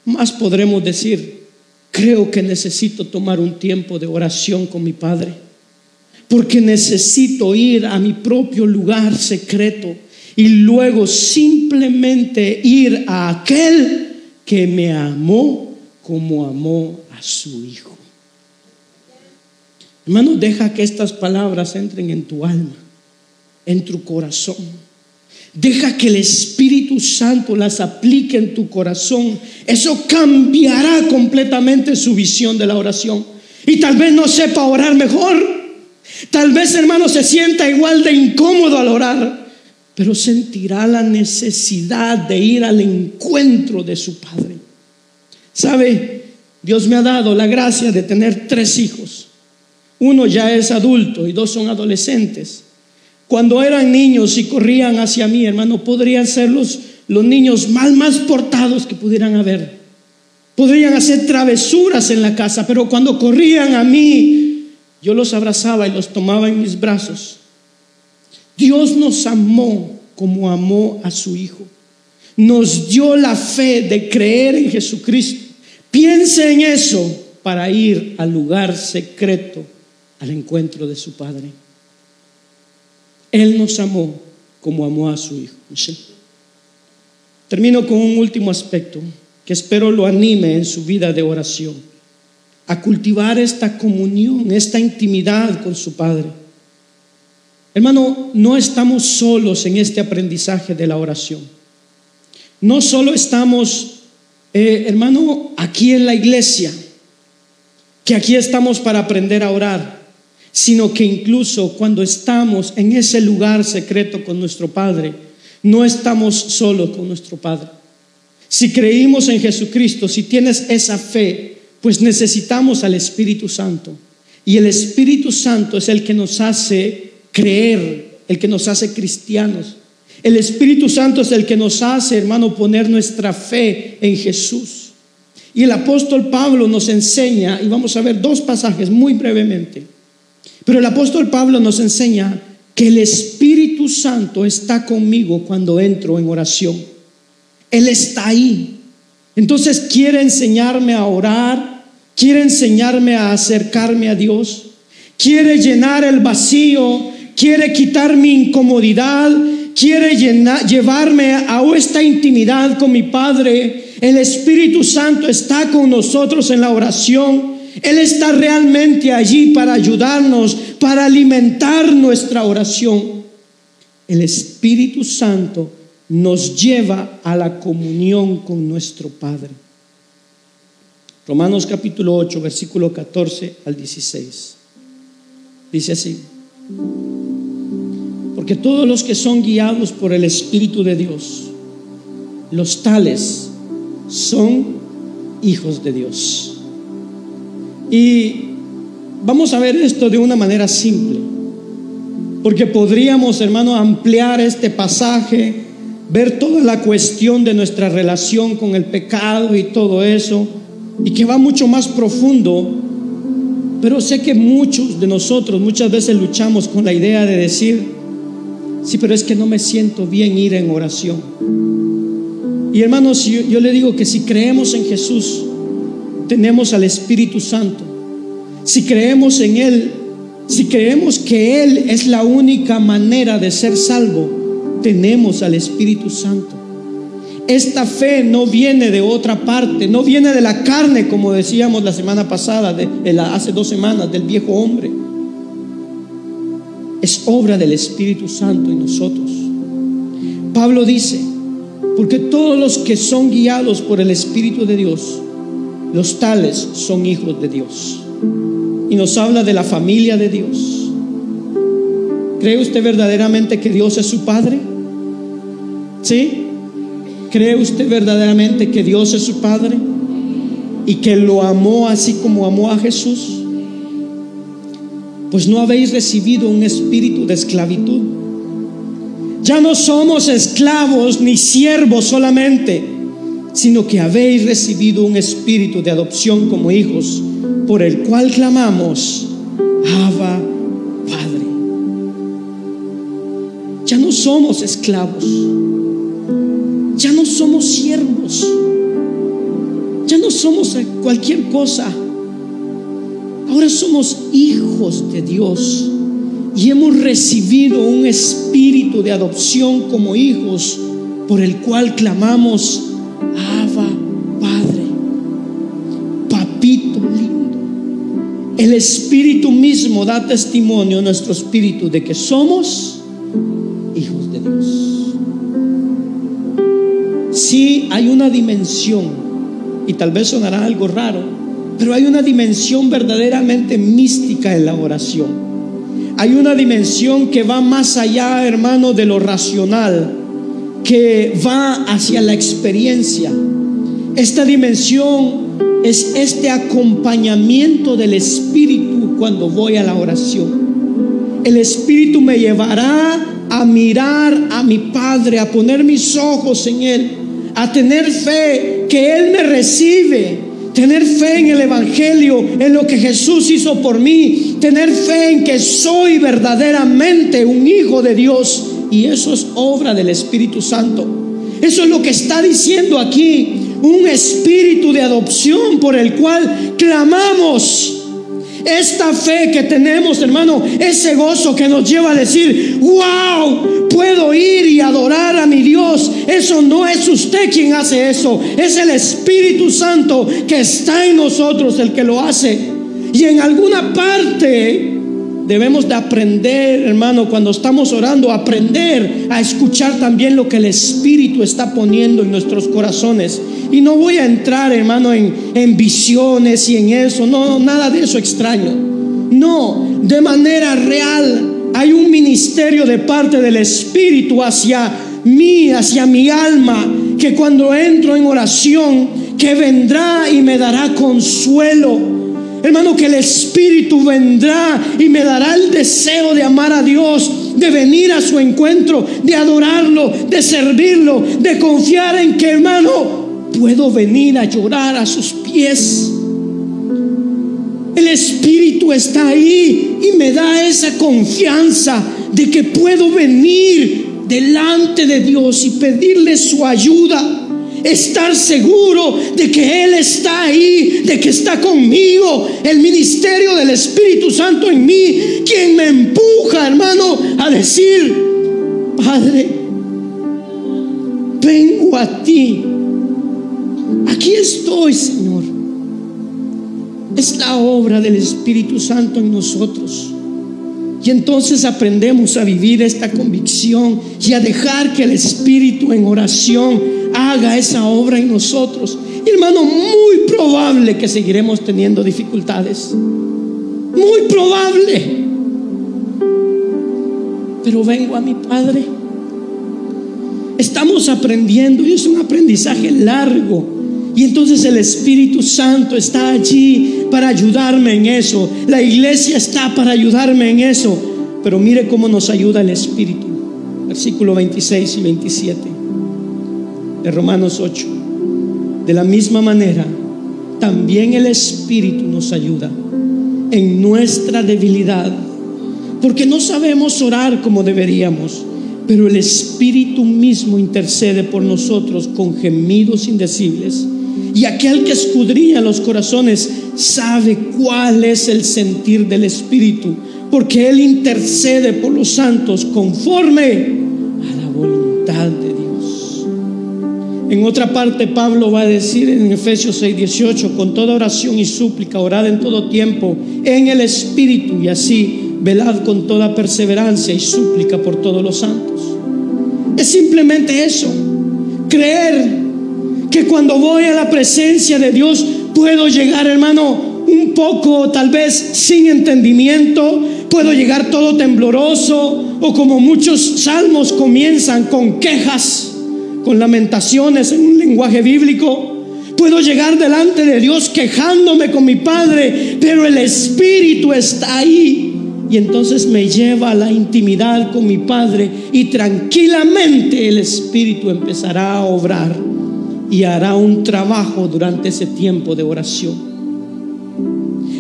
más podremos decir, creo que necesito tomar un tiempo de oración con mi Padre. Porque necesito ir a mi propio lugar secreto y luego simplemente ir a aquel que me amó como amó a su Hijo. Hermano, deja que estas palabras entren en tu alma, en tu corazón. Deja que el Espíritu Santo las aplique en tu corazón. Eso cambiará completamente su visión de la oración. Y tal vez no sepa orar mejor. Tal vez, hermano, se sienta igual de incómodo al orar. Pero sentirá la necesidad de ir al encuentro de su Padre. ¿Sabe? Dios me ha dado la gracia de tener tres hijos. Uno ya es adulto y dos son adolescentes. Cuando eran niños y corrían hacia mí, hermano, podrían ser los, los niños mal más portados que pudieran haber. Podrían hacer travesuras en la casa, pero cuando corrían a mí, yo los abrazaba y los tomaba en mis brazos. Dios nos amó como amó a su Hijo. Nos dio la fe de creer en Jesucristo. Piense en eso para ir al lugar secreto al encuentro de su Padre. Él nos amó como amó a su Hijo. Termino con un último aspecto que espero lo anime en su vida de oración, a cultivar esta comunión, esta intimidad con su Padre. Hermano, no estamos solos en este aprendizaje de la oración. No solo estamos, eh, hermano, aquí en la iglesia, que aquí estamos para aprender a orar sino que incluso cuando estamos en ese lugar secreto con nuestro Padre, no estamos solo con nuestro Padre. Si creímos en Jesucristo, si tienes esa fe, pues necesitamos al Espíritu Santo. Y el Espíritu Santo es el que nos hace creer, el que nos hace cristianos. El Espíritu Santo es el que nos hace, hermano, poner nuestra fe en Jesús. Y el apóstol Pablo nos enseña, y vamos a ver dos pasajes muy brevemente. Pero el apóstol Pablo nos enseña que el Espíritu Santo está conmigo cuando entro en oración. Él está ahí. Entonces quiere enseñarme a orar, quiere enseñarme a acercarme a Dios, quiere llenar el vacío, quiere quitar mi incomodidad, quiere llevarme a esta intimidad con mi Padre. El Espíritu Santo está con nosotros en la oración. Él está realmente allí para ayudarnos, para alimentar nuestra oración. El Espíritu Santo nos lleva a la comunión con nuestro Padre. Romanos capítulo 8, versículo 14 al 16. Dice así, porque todos los que son guiados por el Espíritu de Dios, los tales son hijos de Dios. Y vamos a ver esto de una manera simple, porque podríamos, hermano, ampliar este pasaje, ver toda la cuestión de nuestra relación con el pecado y todo eso, y que va mucho más profundo, pero sé que muchos de nosotros muchas veces luchamos con la idea de decir, Sí, pero es que no me siento bien ir en oración. Y hermanos, yo, yo le digo que si creemos en Jesús, tenemos al Espíritu Santo. Si creemos en Él, si creemos que Él es la única manera de ser salvo, tenemos al Espíritu Santo. Esta fe no viene de otra parte, no viene de la carne, como decíamos la semana pasada, de, hace dos semanas, del viejo hombre. Es obra del Espíritu Santo en nosotros. Pablo dice, porque todos los que son guiados por el Espíritu de Dios, los tales son hijos de Dios. Y nos habla de la familia de Dios. ¿Cree usted verdaderamente que Dios es su Padre? ¿Sí? ¿Cree usted verdaderamente que Dios es su Padre? Y que lo amó así como amó a Jesús. Pues no habéis recibido un espíritu de esclavitud. Ya no somos esclavos ni siervos solamente, sino que habéis recibido un espíritu de adopción como hijos, por el cual clamamos, Abba, Padre. Ya no somos esclavos ya no somos siervos, ya no somos cualquier cosa. Ahora somos hijos de Dios y hemos recibido un espíritu de adopción como hijos por el cual clamamos, Abba, Padre, papito lindo. El espíritu mismo da testimonio a nuestro espíritu de que somos hijos de Dios sí hay una dimensión, y tal vez sonará algo raro, pero hay una dimensión verdaderamente mística en la oración. Hay una dimensión que va más allá, hermano, de lo racional, que va hacia la experiencia. Esta dimensión es este acompañamiento del Espíritu cuando voy a la oración. El Espíritu me llevará a mirar a mi Padre, a poner mis ojos en Él a tener fe que Él me recibe, tener fe en el Evangelio, en lo que Jesús hizo por mí, tener fe en que soy verdaderamente un hijo de Dios. Y eso es obra del Espíritu Santo. Eso es lo que está diciendo aquí, un espíritu de adopción por el cual clamamos. Esta fe que tenemos, hermano, ese gozo que nos lleva a decir, wow, puedo ir y adorar a mi Dios. Eso no es usted quien hace eso, es el Espíritu Santo que está en nosotros el que lo hace. Y en alguna parte debemos de aprender, hermano, cuando estamos orando, aprender a escuchar también lo que el Espíritu está poniendo en nuestros corazones. Y no voy a entrar, hermano, en, en visiones y en eso, no, nada de eso extraño. No, de manera real hay un ministerio de parte del Espíritu hacia mí, hacia mi alma, que cuando entro en oración, que vendrá y me dará consuelo Hermano, que el Espíritu vendrá y me dará el deseo de amar a Dios, de venir a su encuentro, de adorarlo, de servirlo, de confiar en que, hermano, puedo venir a llorar a sus pies. El Espíritu está ahí y me da esa confianza de que puedo venir delante de Dios y pedirle su ayuda estar seguro de que Él está ahí, de que está conmigo, el ministerio del Espíritu Santo en mí, quien me empuja, hermano, a decir, Padre, vengo a ti. Aquí estoy, Señor. Es la obra del Espíritu Santo en nosotros. Y entonces aprendemos a vivir esta convicción y a dejar que el Espíritu en oración haga esa obra en nosotros. Y hermano, muy probable que seguiremos teniendo dificultades. Muy probable. Pero vengo a mi Padre. Estamos aprendiendo y es un aprendizaje largo. Y entonces el Espíritu Santo está allí para ayudarme en eso. La iglesia está para ayudarme en eso. Pero mire cómo nos ayuda el Espíritu. Versículo 26 y 27 de Romanos 8. De la misma manera, también el Espíritu nos ayuda en nuestra debilidad. Porque no sabemos orar como deberíamos. pero el Espíritu mismo intercede por nosotros con gemidos indecibles. Y aquel que escudriña los corazones sabe cuál es el sentir del Espíritu, porque Él intercede por los santos conforme a la voluntad de Dios. En otra parte, Pablo va a decir en Efesios 6, 18, con toda oración y súplica, orad en todo tiempo en el Espíritu y así velad con toda perseverancia y súplica por todos los santos. Es simplemente eso, creer que cuando voy a la presencia de Dios puedo llegar, hermano, un poco tal vez sin entendimiento, puedo llegar todo tembloroso o como muchos salmos comienzan con quejas, con lamentaciones en un lenguaje bíblico. Puedo llegar delante de Dios quejándome con mi Padre, pero el Espíritu está ahí y entonces me lleva a la intimidad con mi Padre y tranquilamente el Espíritu empezará a obrar y hará un trabajo durante ese tiempo de oración.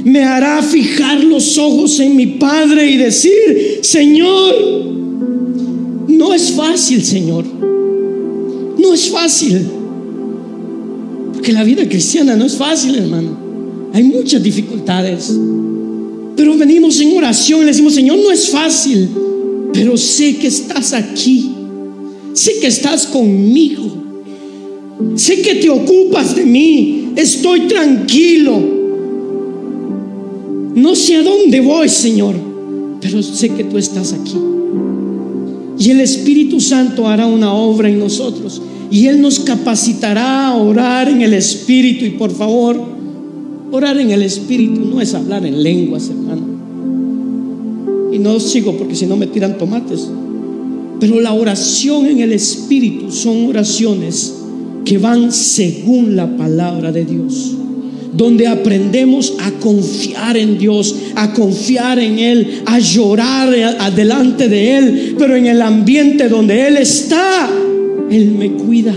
Me hará fijar los ojos en mi Padre y decir, Señor, no es fácil, Señor. No es fácil. Porque la vida cristiana no es fácil, hermano. Hay muchas dificultades. Pero venimos en oración y le decimos, Señor, no es fácil, pero sé que estás aquí. Sé que estás conmigo. Sé que te ocupas de mí. Estoy tranquilo. No sé a dónde voy, Señor, pero sé que tú estás aquí. Y el Espíritu Santo hará una obra en nosotros. Y Él nos capacitará a orar en el Espíritu. Y por favor, Orar en el Espíritu no es hablar en lenguas, hermano. Y no sigo porque si no me tiran tomates. Pero la oración en el Espíritu son oraciones que van según la palabra de Dios. Donde aprendemos a confiar en Dios, a confiar en Él, a llorar adelante de Él, pero en el ambiente donde Él está, Él me cuida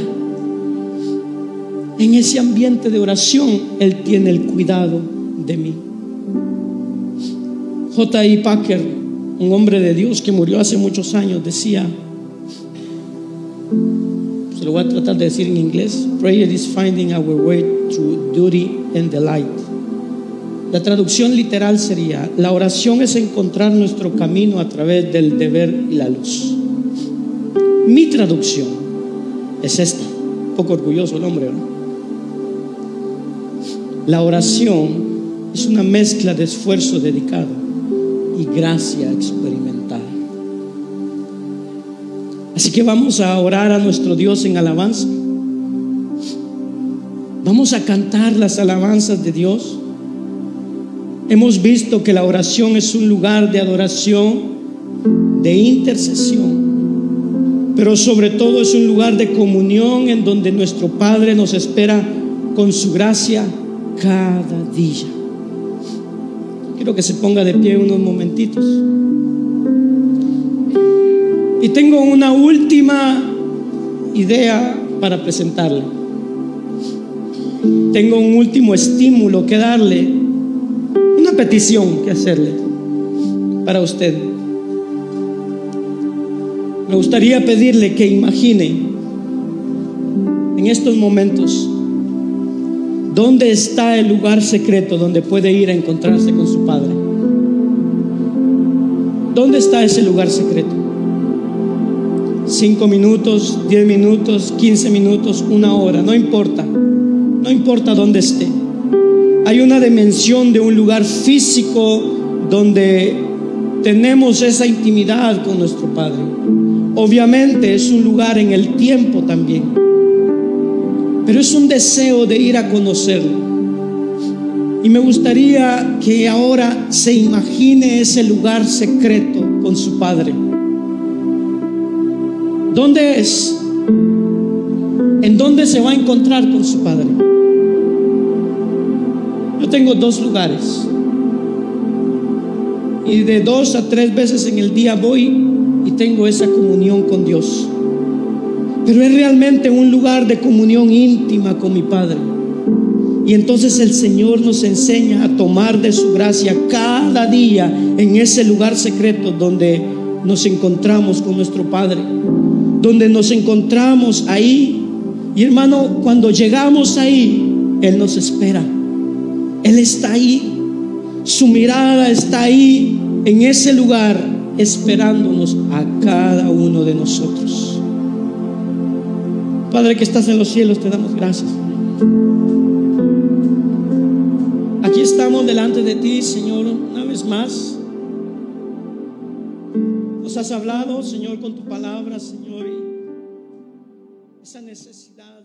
en ese ambiente de oración, Él tiene el cuidado de mí. J.I. Packer, un hombre de Dios que murió hace muchos años, decía, se lo voy a tratar de decir en inglés, prayer is finding our way through duty and delight. La traducción literal sería, la oración es encontrar nuestro camino a través del deber y la luz. Mi traducción es esta, un poco orgulloso el hombre, ¿no? La oración es una mezcla de esfuerzo dedicado y gracia experimental. Así que vamos a orar a nuestro Dios en alabanza. Vamos a cantar las alabanzas de Dios. Hemos visto que la oración es un lugar de adoración, de intercesión, pero sobre todo es un lugar de comunión en donde nuestro Padre nos espera con su gracia cada día. Quiero que se ponga de pie unos momentitos. Y tengo una última idea para presentarle. Tengo un último estímulo que darle, una petición que hacerle para usted. Me gustaría pedirle que imagine en estos momentos ¿Dónde está el lugar secreto donde puede ir a encontrarse con su Padre? ¿Dónde está ese lugar secreto? Cinco minutos, diez minutos, quince minutos, una hora, no importa. No importa dónde esté. Hay una dimensión de un lugar físico donde tenemos esa intimidad con nuestro Padre. Obviamente es un lugar en el tiempo también pero es un deseo de ir a conocerlo. Y me gustaría que ahora se imagine ese lugar secreto con su Padre. ¿Dónde es? ¿En dónde se va a encontrar con su Padre? Yo tengo dos lugares. Y de dos a tres veces en el día voy y tengo esa comunión con Dios pero es realmente un lugar de comunión íntima con mi Padre. Y entonces el Señor nos enseña a tomar de su gracia cada día en ese lugar secreto donde nos encontramos con nuestro Padre, donde nos encontramos ahí. Y hermano, cuando llegamos ahí, Él nos espera. Él está ahí. Su mirada está ahí, en ese lugar, esperándonos a cada uno de nosotros. Padre que estás en los cielos, te damos gracias. Aquí estamos delante de ti, Señor, una vez más. Has hablado, Señor, con tu palabra, Señor, y esa necesidad.